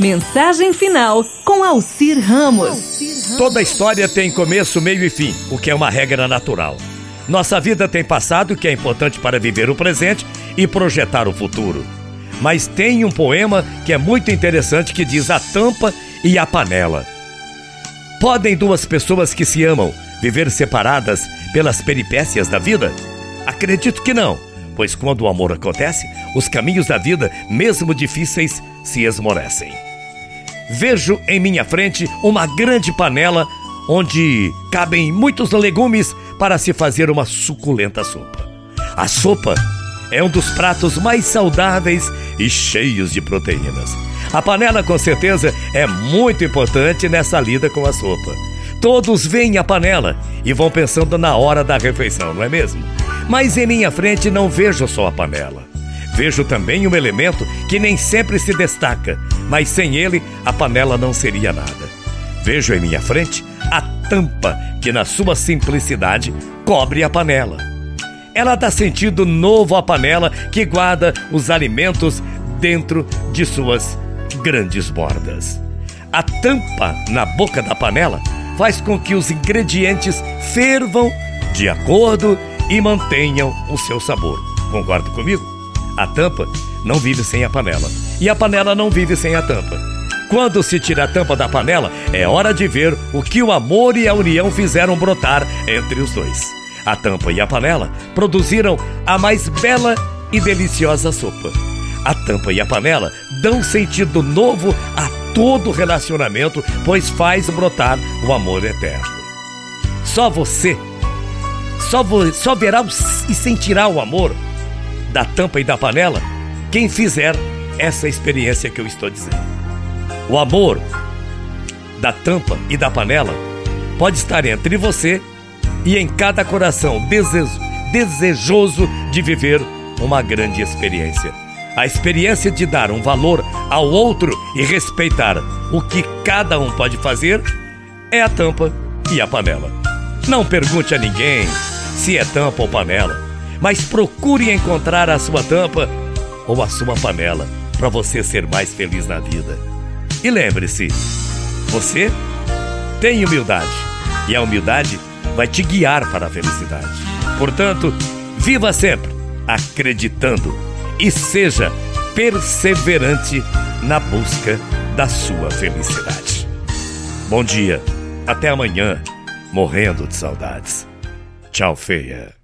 Mensagem final com Alcir Ramos. Toda história tem começo, meio e fim, o que é uma regra natural. Nossa vida tem passado, que é importante para viver o presente e projetar o futuro. Mas tem um poema que é muito interessante que diz a tampa e a panela. Podem duas pessoas que se amam viver separadas pelas peripécias da vida? Acredito que não, pois quando o amor acontece, os caminhos da vida, mesmo difíceis, se esmorecem. Vejo em minha frente uma grande panela onde cabem muitos legumes para se fazer uma suculenta sopa. A sopa é um dos pratos mais saudáveis e cheios de proteínas. A panela, com certeza, é muito importante nessa lida com a sopa. Todos veem a panela e vão pensando na hora da refeição, não é mesmo? Mas em minha frente não vejo só a panela. Vejo também um elemento que nem sempre se destaca, mas sem ele a panela não seria nada. Vejo em minha frente a tampa que, na sua simplicidade, cobre a panela. Ela dá sentido novo à panela que guarda os alimentos dentro de suas grandes bordas. A tampa na boca da panela faz com que os ingredientes fervam de acordo e mantenham o seu sabor. Concorda comigo? A tampa não vive sem a panela e a panela não vive sem a tampa. Quando se tira a tampa da panela, é hora de ver o que o amor e a união fizeram brotar entre os dois. A tampa e a panela produziram a mais bela e deliciosa sopa. A tampa e a panela dão sentido novo a todo relacionamento, pois faz brotar o amor eterno. Só você, só, vo, só verá e sentirá o amor da tampa e da panela quem fizer essa experiência que eu estou dizendo. O amor da tampa e da panela pode estar entre você e em cada coração desejo, desejoso de viver uma grande experiência. A experiência de dar um valor ao outro e respeitar o que cada um pode fazer é a tampa e a panela. Não pergunte a ninguém se é tampa ou panela, mas procure encontrar a sua tampa ou a sua panela para você ser mais feliz na vida. E lembre-se, você tem humildade e a humildade vai te guiar para a felicidade. Portanto, viva sempre acreditando e seja perseverante na busca da sua felicidade. Bom dia, até amanhã, morrendo de saudades. Tchau, feia.